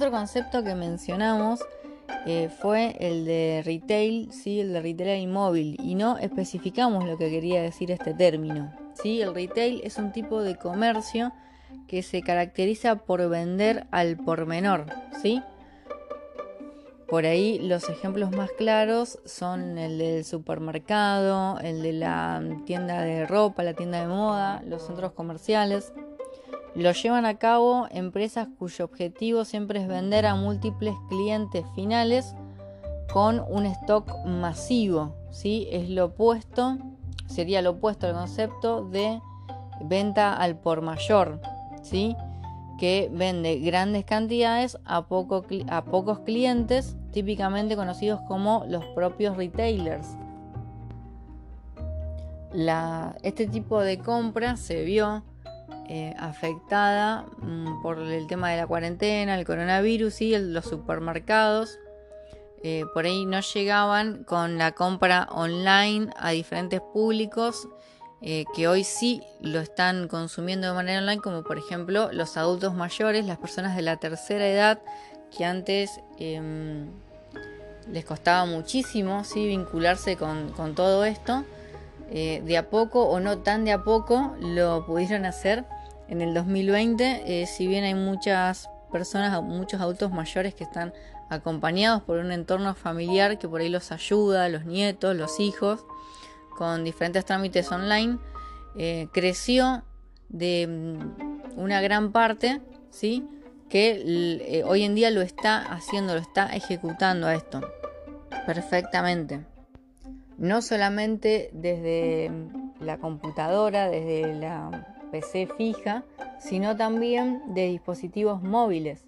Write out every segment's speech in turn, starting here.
Otro concepto que mencionamos eh, fue el de retail, ¿sí? el de retail inmóvil, y no especificamos lo que quería decir este término. ¿sí? El retail es un tipo de comercio que se caracteriza por vender al por menor. ¿sí? Por ahí los ejemplos más claros son el del supermercado, el de la tienda de ropa, la tienda de moda, los centros comerciales. Lo llevan a cabo empresas cuyo objetivo siempre es vender a múltiples clientes finales con un stock masivo. ¿sí? Es lo opuesto, sería lo opuesto al concepto de venta al por mayor, ¿sí? que vende grandes cantidades a, poco, a pocos clientes, típicamente conocidos como los propios retailers. este tipo de compra se vio eh, afectada mm, por el tema de la cuarentena, el coronavirus y los supermercados. Eh, por ahí no llegaban con la compra online a diferentes públicos eh, que hoy sí lo están consumiendo de manera online, como por ejemplo los adultos mayores, las personas de la tercera edad, que antes em, les costaba muchísimo ¿sí? vincularse con, con todo esto. de a poco o no tan de a poco lo pudieron hacer en el 2020, eh, si bien hay muchas personas, muchos adultos mayores que están acompañados por un entorno familiar que por ahí los ayuda, los nietos, los hijos, con diferentes trámites online, eh, creció de mm, una gran parte, ¿sí? que eh, hoy en día lo está haciendo, lo está ejecutando a esto perfectamente. No solamente desde la computadora, desde la PC fija, sino también de dispositivos móviles.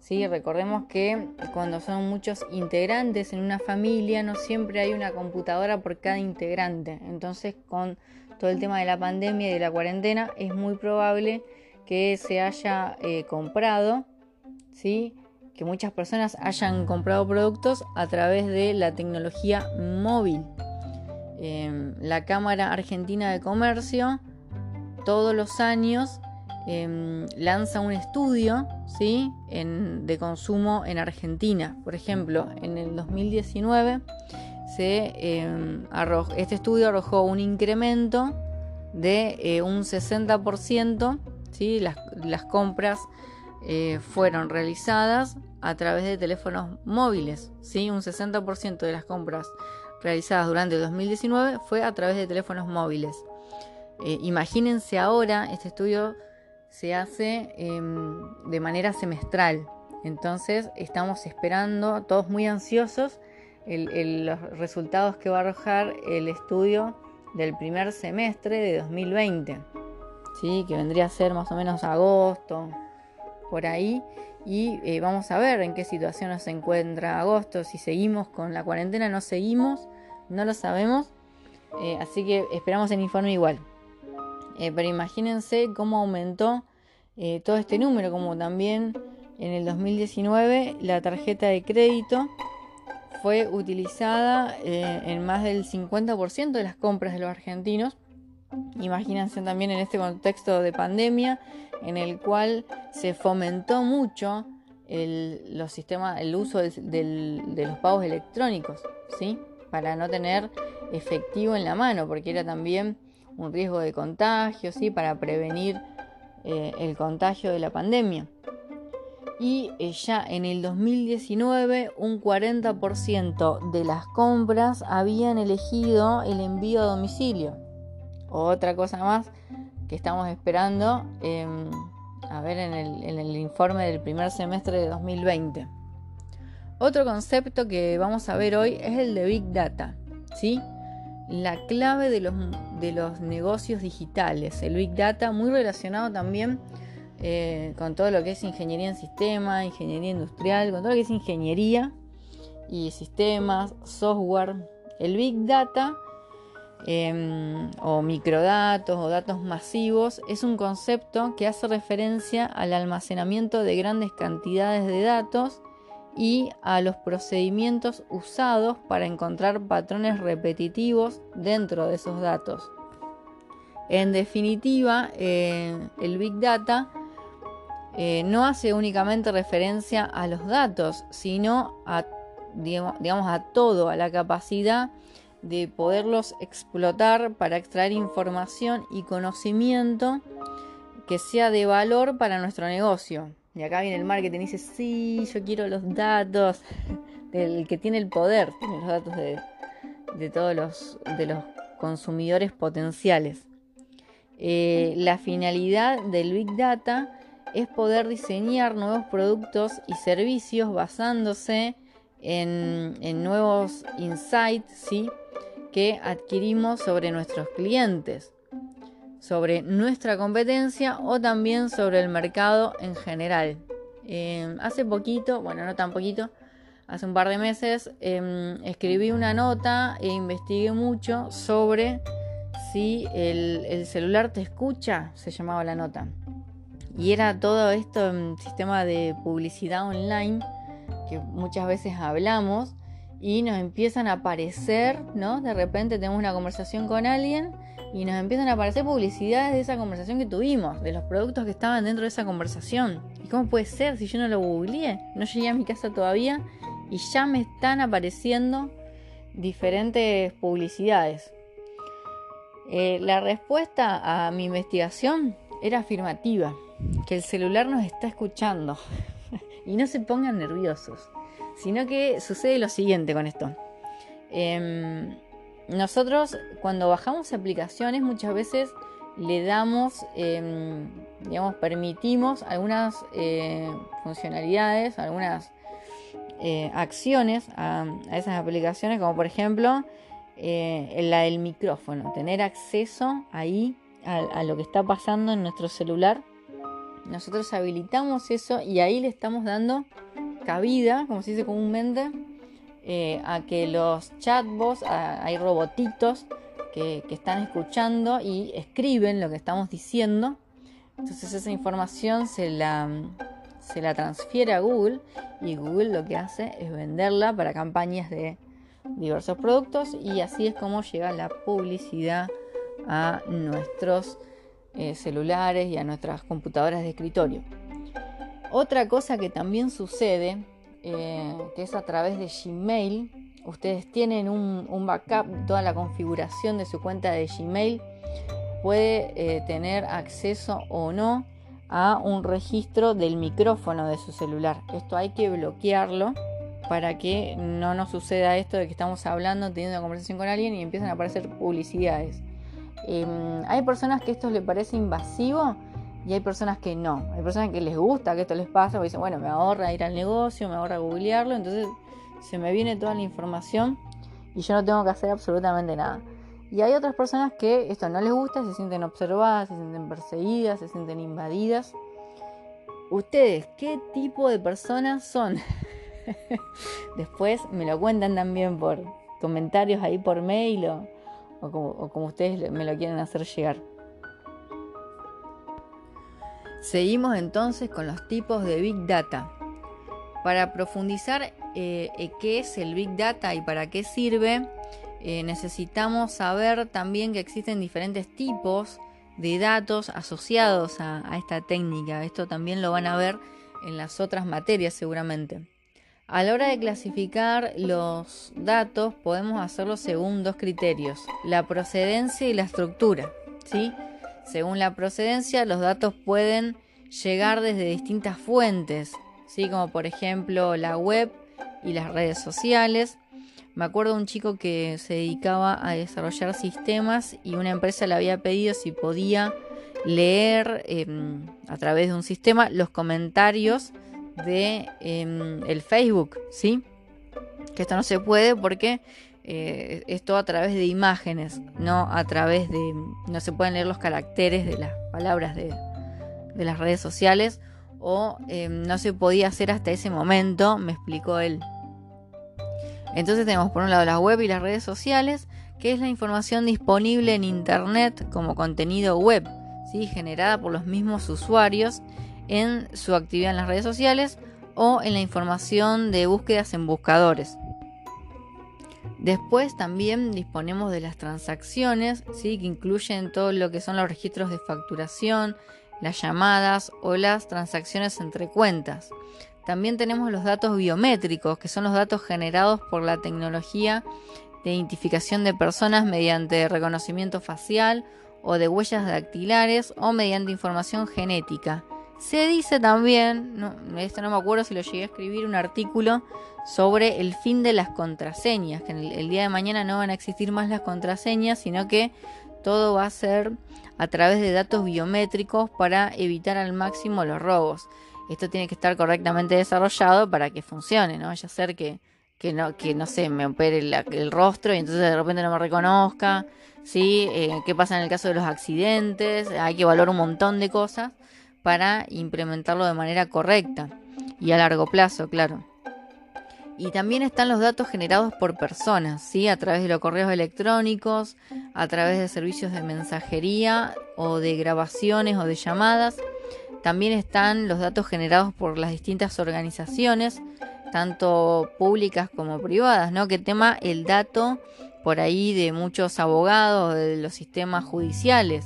¿sí? Recordemos que cuando son muchos integrantes en una familia no siempre hay una computadora por cada integrante. Entonces con todo el tema de la pandemia y de la cuarentena es muy probable que se haya eh, comprado, ¿sí? que muchas personas hayan comprado productos a través de la tecnología móvil. Em, la Cámara Argentina de Comercio todos los años em, lanza un estudio ¿sí? de consumo en Argentina. Por ejemplo, en el 2019 se, em, este estudio arrojó un incremento de eh, un 60%. ¿sí? Las, las compras eh, fueron realizadas a través de teléfonos móviles. ¿sí? Un 60% de las compras realizadas durante el 2019 fue a través de teléfonos móviles. Eh, imagínense ahora, este estudio se hace em, de manera semestral. Entonces estamos esperando, todos muy ansiosos, los resultados que va a arrojar el estudio del primer semestre de 2020. ¿sí? Que vendría a ser más o menos agosto, por ahí. Y eh, vamos a ver en qué situación se encuentra agosto, si seguimos con la cuarentena, no seguimos, no lo sabemos. Eh, así que esperamos el informe igual. Eh, pero imagínense cómo aumentó eh, todo este número, como también en el 2019 la tarjeta de crédito fue utilizada eh, en más del 50% de las compras de los argentinos. Imagínense también en este contexto de pandemia en el cual se fomentó mucho el, los sistemas, el uso de los pagos electrónicos, ¿sí? Para no tener efectivo en la mano, porque era también un riesgo de contagio, ¿sí? para prevenir eh, el contagio de la pandemia. Y eh, ya en el 2019 un 40% de las compras habían elegido el envío a domicilio. Otra cosa más que estamos esperando em, a ver en el, en el informe del primer semestre de 2020. Otro concepto que vamos a ver hoy es el de Big Data. ¿sí? La clave de los, de los negocios digitales, el Big Data, muy relacionado también eh, con todo lo que es ingeniería en sistema, ingeniería industrial, con todo lo que es ingeniería y sistemas, software. El Big Data em, o microdatos o datos masivos es un concepto que hace referencia al almacenamiento de grandes cantidades de datos y a los procedimientos usados para encontrar patrones repetitivos dentro de esos datos. En definitiva, eh, el Big Data eh, no hace únicamente referencia a los datos, sino a, digamos, a todo, a la capacidad de poderlos explotar para extraer información y conocimiento que sea de valor para nuestro negocio. Y acá viene el marketing y dice, sí, yo quiero los datos del que tiene el poder, tiene los datos de, de todos los, de los consumidores potenciales. Eh, la finalidad del Big Data es poder diseñar nuevos productos y servicios basándose en, en nuevos insights ¿sí? que adquirimos sobre nuestros clientes, sobre nuestra competencia o también sobre el mercado en general. Eh, hace poquito, bueno, no tan poquito, hace un par de meses em, escribí una nota e investigué mucho sobre si el, celular te escucha, se llamaba la nota. Y era todo esto en sistema de publicidad online que muchas veces hablamos y nos empiezan a aparecer, ¿no? De repente tenemos una conversación con alguien y nos empiezan a aparecer publicidades de esa conversación que tuvimos, de los productos que estaban dentro de esa conversación. ¿Y cómo puede ser si yo no lo googleé? No llegué a mi casa todavía y ya me están apareciendo diferentes publicidades. Eh, la respuesta a mi investigación era afirmativa, que el celular nos está escuchando y no se pongan nerviosos, sino que sucede lo siguiente con esto. Em, nosotros cuando bajamos aplicaciones muchas veces le damos, em, digamos, permitimos algunas eh, funcionalidades, algunas eh, acciones a, esas aplicaciones, como por ejemplo eh, la del micrófono, tener acceso ahí a, lo que está pasando en nuestro celular. Nosotros habilitamos eso y ahí le estamos dando cabida, como se dice comúnmente, eh, a que los chatbots, hay robotitos que, están escuchando y escriben lo que estamos diciendo. Entonces esa información se la, se la transfiere a Google y Google lo que hace es venderla para campañas de diversos productos y así es como llega la publicidad a nuestros eh, celulares y a nuestras computadoras de escritorio. Otra cosa que también sucede, eh, que es a través de Gmail, ustedes tienen un, backup, toda la configuración de su cuenta de Gmail, puede eh, tener acceso o no a un registro del micrófono de su celular. Esto hay que bloquearlo para que no nos suceda esto de que estamos hablando, teniendo una conversación con alguien y empiezan a aparecer publicidades. Em, hay personas que esto les parece invasivo y hay personas que no. Hay personas que les gusta que esto les pase, porque dicen, bueno, me ahorra ir al negocio, me ahorra googlearlo, entonces se me viene toda la información y yo no tengo que hacer absolutamente nada. Y hay otras personas que esto no les gusta, se sienten observadas, se sienten perseguidas, se sienten invadidas. Ustedes, ¿qué tipo de personas son? Después me lo cuentan también por comentarios ahí por mail o, como, ustedes me lo quieren hacer llegar. Seguimos entonces con los tipos de Big Data. Para profundizar eh, eh, qué es el Big Data y para qué sirve, eh, necesitamos saber también que existen diferentes tipos de datos asociados a, esta técnica. Esto también lo van a ver en las otras materias seguramente. A la hora de clasificar los datos podemos hacerlo según dos criterios, la procedencia y la estructura. ¿sí? Según la procedencia, los datos pueden llegar desde distintas fuentes, ¿sí? como por ejemplo la web y las redes sociales, me acuerdo de un chico que se dedicaba a desarrollar sistemas y una empresa le había pedido si podía leer em, a través de un sistema los comentarios de em, el Facebook, ¿sí? Que esto no se puede porque eh, es todo a través de imágenes, no a través de no se pueden leer los caracteres de las palabras de, las redes sociales o em, no se podía hacer hasta ese momento, me explicó él. Entonces tenemos por un lado la web y las redes sociales, que es la información disponible en Internet como contenido web, ¿sí? generada por los mismos usuarios en su actividad en las redes sociales o en la información de búsquedas en buscadores. Después también disponemos de las transacciones, ¿sí? que incluyen todo lo que son los registros de facturación, las llamadas o las transacciones entre cuentas. También tenemos los datos biométricos, que son los datos generados por la tecnología de identificación de personas mediante reconocimiento facial o de huellas dactilares o mediante información genética. Se dice también, no, esto no me acuerdo si lo llegué a escribir, un artículo sobre el fin de las contraseñas, que el, día de mañana no van a existir más las contraseñas, sino que todo va a ser a través de datos biométricos para evitar al máximo los robos. Esto tiene que estar correctamente desarrollado para que funcione, ¿no? Vaya a ser que, que no, que no sé, me opere el, rostro y entonces de repente no me reconozca. ¿sí? Eh, ¿Qué pasa en el caso de los accidentes? Hay que evaluar un montón de cosas para implementarlo de manera correcta y a largo plazo, claro. Y también están los datos generados por personas, ¿sí? a través de los correos electrónicos, a través de servicios de mensajería o de grabaciones o de llamadas. También están los datos generados por las distintas organizaciones, tanto públicas como privadas, ¿no? Que tema el dato por ahí de muchos abogados de los sistemas judiciales.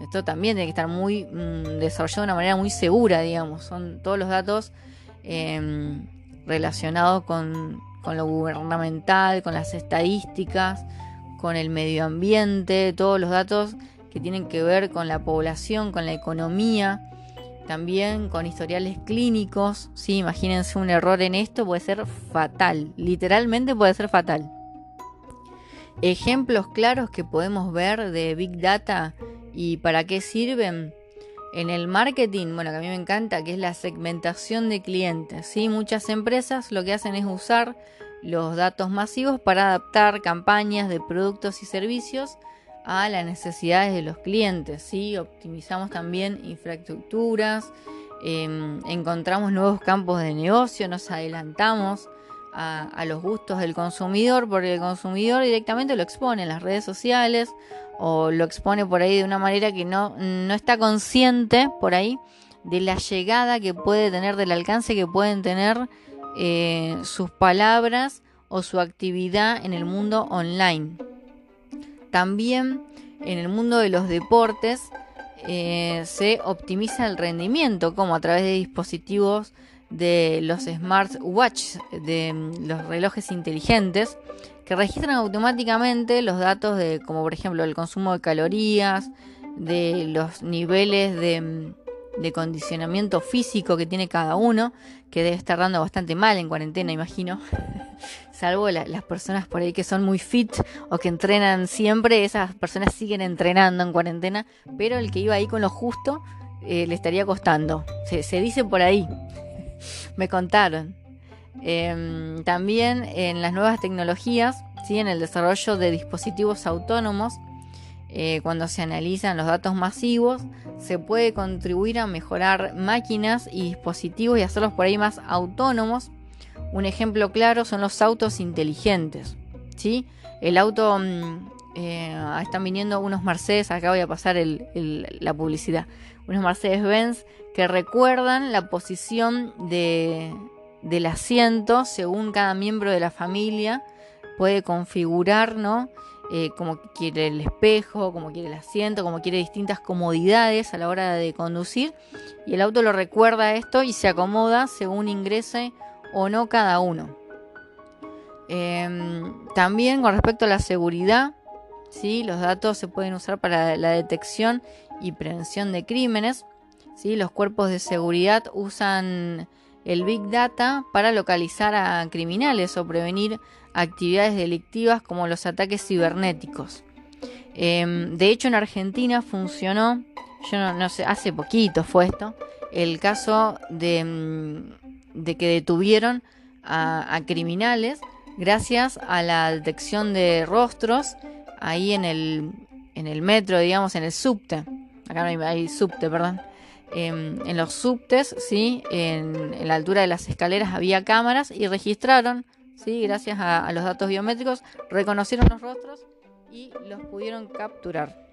Esto también tiene que estar muy mm, desarrollado de una manera muy segura, digamos. Son todos los datos em, relacionados con, lo gubernamental, con las estadísticas, con el medio ambiente, todos los datos que tienen que ver con la población, con la economía, también con historiales clínicos. Sí, imagínense un error en esto, puede ser fatal, literalmente puede ser fatal. Ejemplos claros que podemos ver de Big Data ¿Y para qué sirven? En el marketing, bueno, que a mí me encanta, que es la segmentación de clientes. ¿sí? Muchas empresas lo que hacen es usar los datos masivos para adaptar campañas de productos y servicios a las necesidades de los clientes. ¿sí? Optimizamos también infraestructuras, em, encontramos nuevos campos de negocio, nos adelantamos a, los gustos del consumidor, porque el consumidor directamente lo expone en las redes sociales o lo expone por ahí de una manera que no, no está consciente por ahí de la llegada que puede tener, del alcance que pueden tener eh, sus palabras o su actividad en el mundo online. También en el mundo de los deportes eh, se optimiza el rendimiento, como a través de dispositivos de los smartwatch, de mm, los relojes inteligentes, que registran automáticamente los datos de, como por ejemplo, el consumo de calorías, de los niveles de, de condicionamiento físico que tiene cada uno, que debe estar dando bastante mal en cuarentena, imagino. Salvo las personas por ahí que son muy fit o que entrenan siempre, esas personas siguen entrenando en cuarentena, pero el que iba ahí con lo justo eh, le estaría costando. Se dice por ahí. Me contaron. Em, también en las nuevas tecnologías, ¿sí? en el desarrollo de dispositivos autónomos, eh, cuando se analizan los datos masivos, se puede contribuir a mejorar máquinas y dispositivos y hacerlos por ahí más autónomos. Un ejemplo claro son los autos inteligentes. ¿sí? El auto, mm, eh, están viniendo unos Mercedes, acá voy a pasar la publicidad, unos Mercedes Benz que recuerdan la posición de, del asiento según cada miembro de la familia puede configurar, ¿no? Eh, como quiere el espejo, como quiere el asiento, como quiere distintas comodidades a la hora de conducir. Y el auto lo recuerda esto y se acomoda según ingrese o no cada uno. Em, también con respecto a la seguridad, ¿sí? los datos se pueden usar para la detección y prevención de crímenes. ¿sí? Los cuerpos de seguridad usan el Big Data para localizar a criminales o prevenir actividades delictivas como los ataques cibernéticos. Em, de hecho, en Argentina funcionó, yo no, sé, hace poquito fue esto, el caso de, mm, que detuvieron a, criminales gracias a la detección de rostros ahí en el, en el metro, digamos, en el subte. Acá no hay, subte, perdón. Em, en los subtes, ¿sí? En, la altura de las escaleras había cámaras y registraron, ¿sí? gracias a, los datos biométricos, reconocieron los rostros y los pudieron capturar.